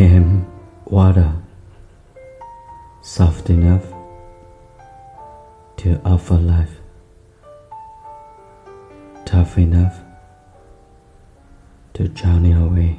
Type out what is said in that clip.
am water, soft enough to offer life, tough enough to journey away.